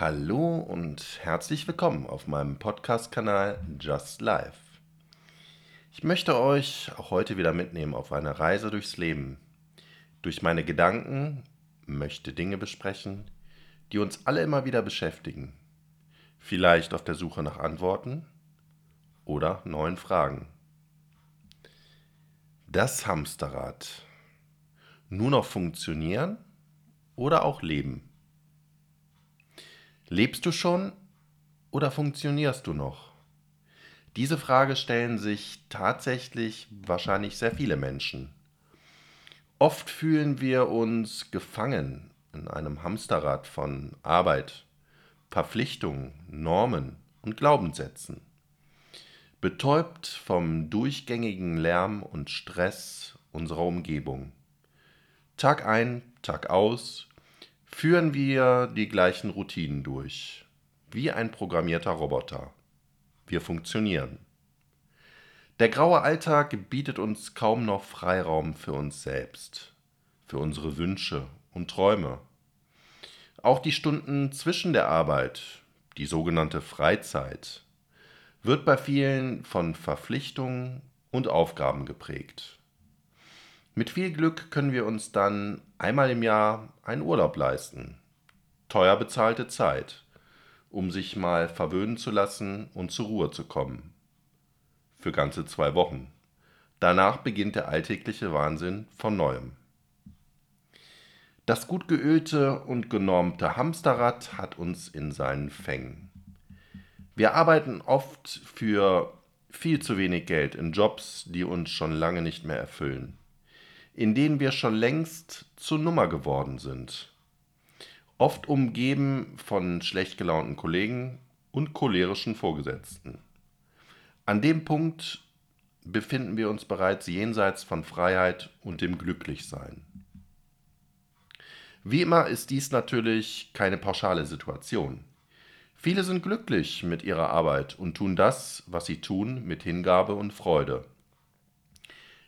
Hallo und herzlich willkommen auf meinem Podcast-Kanal Just Life. Ich möchte euch auch heute wieder mitnehmen auf eine Reise durchs Leben. Durch meine Gedanken möchte Dinge besprechen, die uns alle immer wieder beschäftigen. Vielleicht auf der Suche nach Antworten oder neuen Fragen. Das Hamsterrad. Nur noch funktionieren oder auch leben? Lebst du schon oder funktionierst du noch? Diese Frage stellen sich tatsächlich wahrscheinlich sehr viele Menschen. Oft fühlen wir uns gefangen in einem Hamsterrad von Arbeit, Verpflichtungen, Normen und Glaubenssätzen. Betäubt vom durchgängigen Lärm und Stress unserer Umgebung. Tag ein, Tag aus führen wir die gleichen Routinen durch, wie ein programmierter Roboter. Wir funktionieren. Der graue Alltag bietet uns kaum noch Freiraum für uns selbst, für unsere Wünsche und Träume. Auch die Stunden zwischen der Arbeit, die sogenannte Freizeit, wird bei vielen von Verpflichtungen und Aufgaben geprägt. Mit viel Glück können wir uns dann einmal im Jahr einen Urlaub leisten. Teuer bezahlte Zeit, um sich mal verwöhnen zu lassen und zur Ruhe zu kommen. Für ganze zwei Wochen. Danach beginnt der alltägliche Wahnsinn von neuem. Das gut geölte und genormte Hamsterrad hat uns in seinen Fängen. Wir arbeiten oft für viel zu wenig Geld in Jobs, die uns schon lange nicht mehr erfüllen in denen wir schon längst zur Nummer geworden sind. Oft umgeben von schlecht gelaunten Kollegen und cholerischen Vorgesetzten. An dem Punkt befinden wir uns bereits jenseits von Freiheit und dem Glücklichsein. Wie immer ist dies natürlich keine pauschale Situation. Viele sind glücklich mit ihrer Arbeit und tun das, was sie tun, mit Hingabe und Freude.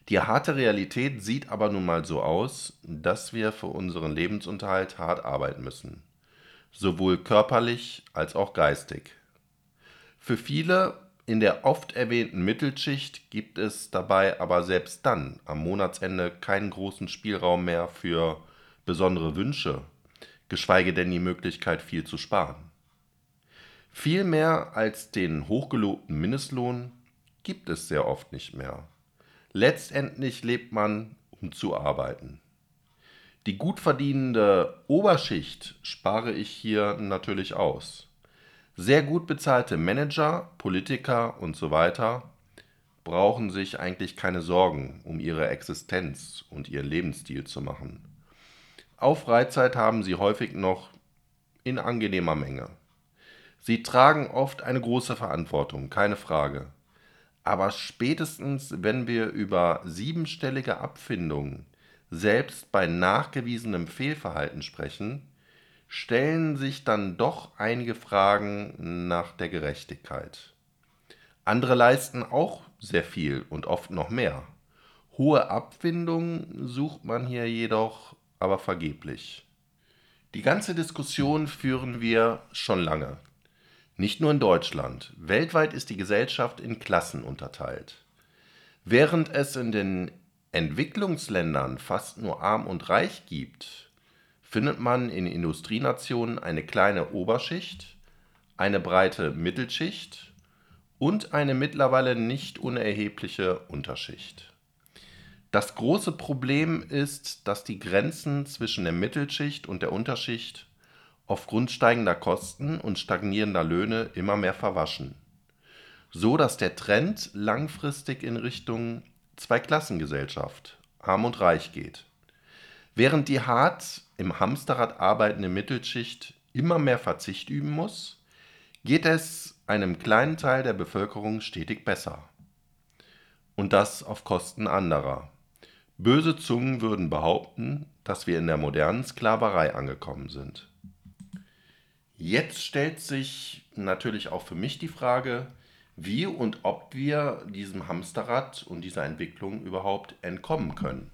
Die harte Realität sieht aber nun mal so aus, dass wir für unseren Lebensunterhalt hart arbeiten müssen, sowohl körperlich als auch geistig. Für viele in der oft erwähnten Mittelschicht gibt es dabei aber selbst dann am Monatsende keinen großen Spielraum mehr für besondere Wünsche, geschweige denn die Möglichkeit, viel zu sparen. Viel mehr als den hochgelobten Mindestlohn gibt es sehr oft nicht mehr. Letztendlich lebt man, um zu arbeiten. Die gut verdienende Oberschicht spare ich hier natürlich aus. Sehr gut bezahlte Manager, Politiker und so weiter brauchen sich eigentlich keine Sorgen um ihre Existenz und ihren Lebensstil zu machen. Auf Freizeit haben sie häufig noch in angenehmer Menge. Sie tragen oft eine große Verantwortung, keine Frage. Aber spätestens, wenn wir über siebenstellige Abfindungen selbst bei nachgewiesenem Fehlverhalten sprechen, stellen sich dann doch einige Fragen nach der Gerechtigkeit. Andere leisten auch sehr viel und oft noch mehr. Hohe Abfindungen sucht man hier jedoch aber vergeblich. Die ganze Diskussion führen wir schon lange. Nicht nur in Deutschland. Weltweit ist die Gesellschaft in Klassen unterteilt. Während es in den Entwicklungsländern fast nur arm und reich gibt, findet man in Industrienationen eine kleine Oberschicht, eine breite Mittelschicht und eine mittlerweile nicht unerhebliche Unterschicht. Das große Problem ist, dass die Grenzen zwischen der Mittelschicht und der Unterschicht aufgrund steigender Kosten und stagnierender Löhne immer mehr verwaschen, so dass der Trend langfristig in Richtung Zweiklassengesellschaft, arm und reich geht. Während die hart im Hamsterrad arbeitende Mittelschicht immer mehr Verzicht üben muss, geht es einem kleinen Teil der Bevölkerung stetig besser. Und das auf Kosten anderer. Böse Zungen würden behaupten, dass wir in der modernen Sklaverei angekommen sind. Jetzt stellt sich natürlich auch für mich die Frage, wie und ob wir diesem Hamsterrad und dieser Entwicklung überhaupt entkommen können.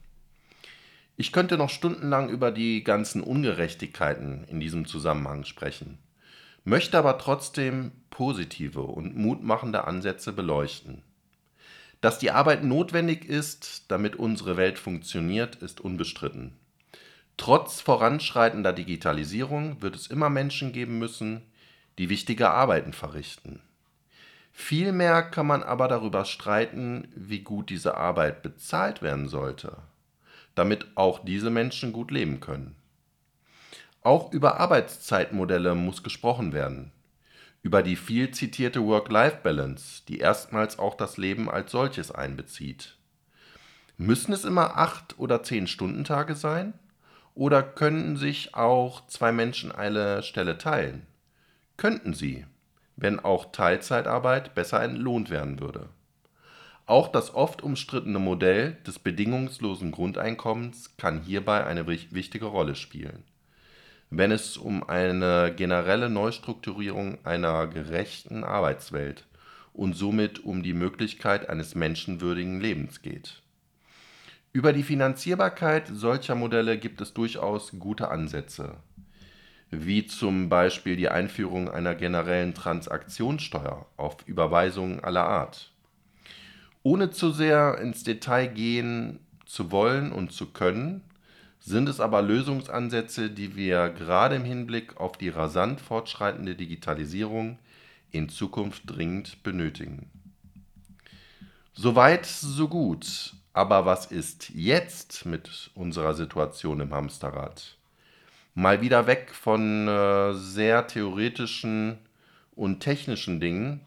Ich könnte noch stundenlang über die ganzen Ungerechtigkeiten in diesem Zusammenhang sprechen. möchte aber trotzdem positive und mutmachende Ansätze beleuchten. Dass die Arbeit notwendig ist, damit unsere Welt funktioniert, ist unbestritten. Trotz voranschreitender Digitalisierung wird es immer Menschen geben müssen, die wichtige Arbeiten verrichten. Vielmehr kann man aber darüber streiten, wie gut diese Arbeit bezahlt werden sollte, damit auch diese Menschen gut leben können. Auch über Arbeitszeitmodelle muss gesprochen werden, über die viel zitierte Work-Life-Balance, die erstmals auch das Leben als solches einbezieht. Müssen es immer acht oder zehn Stundentage sein? Oder könnten sich auch zwei Menschen eine Stelle teilen? Könnten sie, wenn auch Teilzeitarbeit besser entlohnt werden würde. Auch das oft umstrittene Modell des bedingungslosen Grundeinkommens kann hierbei eine wichtige Rolle spielen, wenn es um eine generelle Neustrukturierung einer gerechten Arbeitswelt und somit um die Möglichkeit eines menschenwürdigen Lebens geht. Über die Finanzierbarkeit solcher Modelle gibt es durchaus gute Ansätze, wie zum Beispiel die Einführung einer generellen Transaktionssteuer auf Überweisungen aller Art. Ohne zu sehr ins Detail gehen zu wollen und zu können, sind es aber Lösungsansätze, die wir gerade im Hinblick auf die rasant fortschreitende Digitalisierung in Zukunft dringend benötigen. Soweit, so gut. Aber was ist jetzt mit unserer Situation im Hamsterrad? Mal wieder weg von äh, sehr theoretischen und technischen Dingen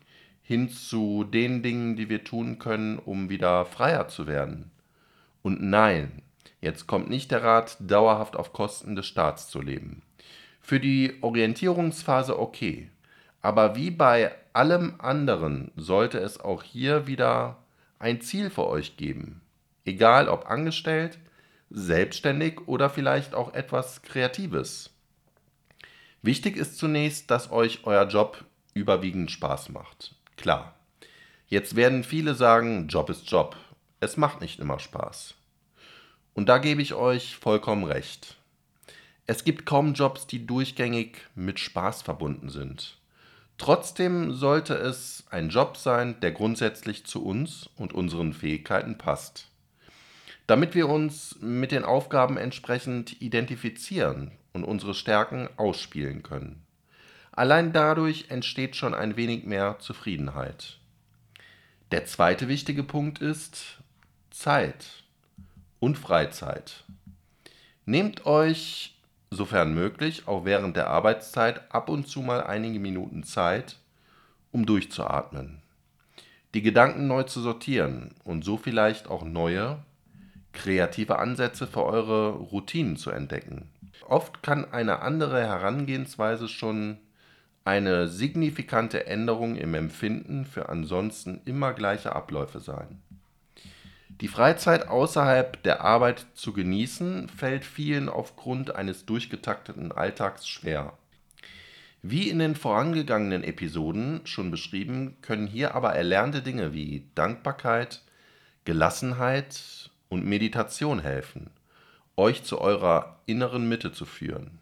hin zu den Dingen, die wir tun können, um wieder freier zu werden. Und nein, jetzt kommt nicht der Rat, dauerhaft auf Kosten des Staats zu leben. Für die Orientierungsphase okay, aber wie bei allem anderen sollte es auch hier wieder ein Ziel für euch geben. Egal ob angestellt, selbstständig oder vielleicht auch etwas Kreatives. Wichtig ist zunächst, dass euch euer Job überwiegend Spaß macht. Klar. Jetzt werden viele sagen, Job ist Job. Es macht nicht immer Spaß. Und da gebe ich euch vollkommen recht. Es gibt kaum Jobs, die durchgängig mit Spaß verbunden sind. Trotzdem sollte es ein Job sein, der grundsätzlich zu uns und unseren Fähigkeiten passt damit wir uns mit den Aufgaben entsprechend identifizieren und unsere Stärken ausspielen können. Allein dadurch entsteht schon ein wenig mehr Zufriedenheit. Der zweite wichtige Punkt ist Zeit und Freizeit. Nehmt euch, sofern möglich, auch während der Arbeitszeit ab und zu mal einige Minuten Zeit, um durchzuatmen, die Gedanken neu zu sortieren und so vielleicht auch neue kreative Ansätze für eure Routinen zu entdecken. Oft kann eine andere Herangehensweise schon eine signifikante Änderung im Empfinden für ansonsten immer gleiche Abläufe sein. Die Freizeit außerhalb der Arbeit zu genießen, fällt vielen aufgrund eines durchgetakteten Alltags schwer. Wie in den vorangegangenen Episoden schon beschrieben, können hier aber erlernte Dinge wie Dankbarkeit, Gelassenheit und Meditation helfen, euch zu eurer inneren Mitte zu führen.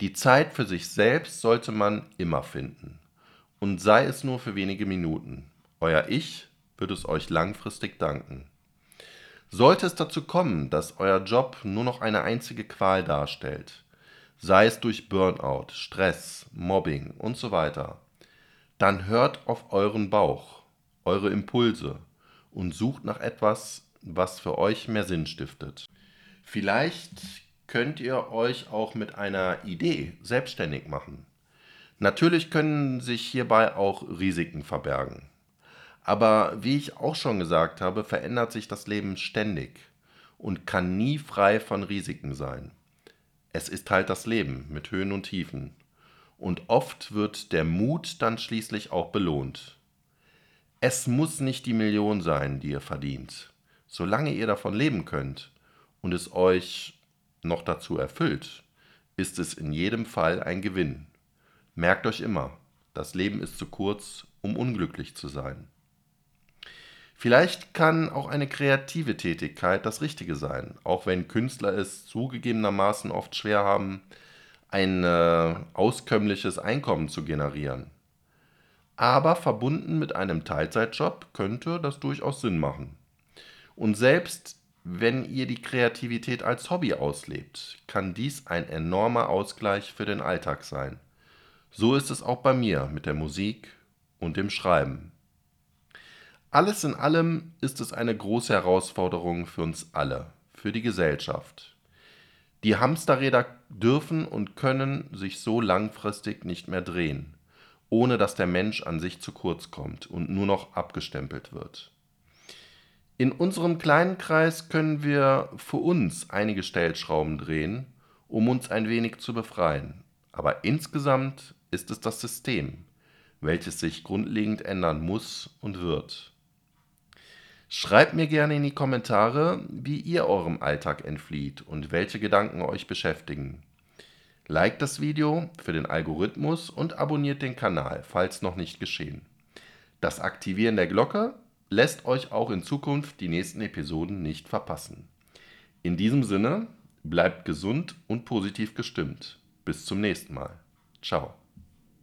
Die Zeit für sich selbst sollte man immer finden. Und sei es nur für wenige Minuten. Euer Ich wird es euch langfristig danken. Sollte es dazu kommen, dass euer Job nur noch eine einzige Qual darstellt, sei es durch Burnout, Stress, Mobbing und so weiter, dann hört auf euren Bauch, eure Impulse und sucht nach etwas, was für euch mehr Sinn stiftet. Vielleicht könnt ihr euch auch mit einer Idee selbstständig machen. Natürlich können sich hierbei auch Risiken verbergen. Aber wie ich auch schon gesagt habe, verändert sich das Leben ständig und kann nie frei von Risiken sein. Es ist halt das Leben mit Höhen und Tiefen. Und oft wird der Mut dann schließlich auch belohnt. Es muss nicht die Million sein, die ihr verdient solange ihr davon leben könnt und es euch noch dazu erfüllt, ist es in jedem Fall ein Gewinn. Merkt euch immer, das Leben ist zu kurz, um unglücklich zu sein. Vielleicht kann auch eine kreative Tätigkeit das Richtige sein, auch wenn Künstler es zugegebenermaßen oft schwer haben, ein äh, auskömmliches Einkommen zu generieren. Aber verbunden mit einem Teilzeitjob könnte das durchaus Sinn machen. Und selbst wenn ihr die Kreativität als Hobby auslebt, kann dies ein enormer Ausgleich für den Alltag sein. So ist es auch bei mir mit der Musik und dem Schreiben. Alles in allem ist es eine große Herausforderung für uns alle, für die Gesellschaft. Die Hamsterräder dürfen und können sich so langfristig nicht mehr drehen, ohne dass der Mensch an sich zu kurz kommt und nur noch abgestempelt wird. In unserem kleinen Kreis können wir für uns einige Stellschrauben drehen, um uns ein wenig zu befreien. Aber insgesamt ist es das System, welches sich grundlegend ändern muss und wird. Schreibt mir gerne in die Kommentare, wie ihr eurem Alltag entflieht und welche Gedanken euch beschäftigen. Liked das Video für den Algorithmus und abonniert den Kanal, falls noch nicht geschehen. Das Aktivieren der Glocke lässt euch auch in Zukunft die nächsten Episoden nicht verpassen. In diesem Sinne, bleibt gesund und positiv gestimmt. Bis zum nächsten Mal. Ciao.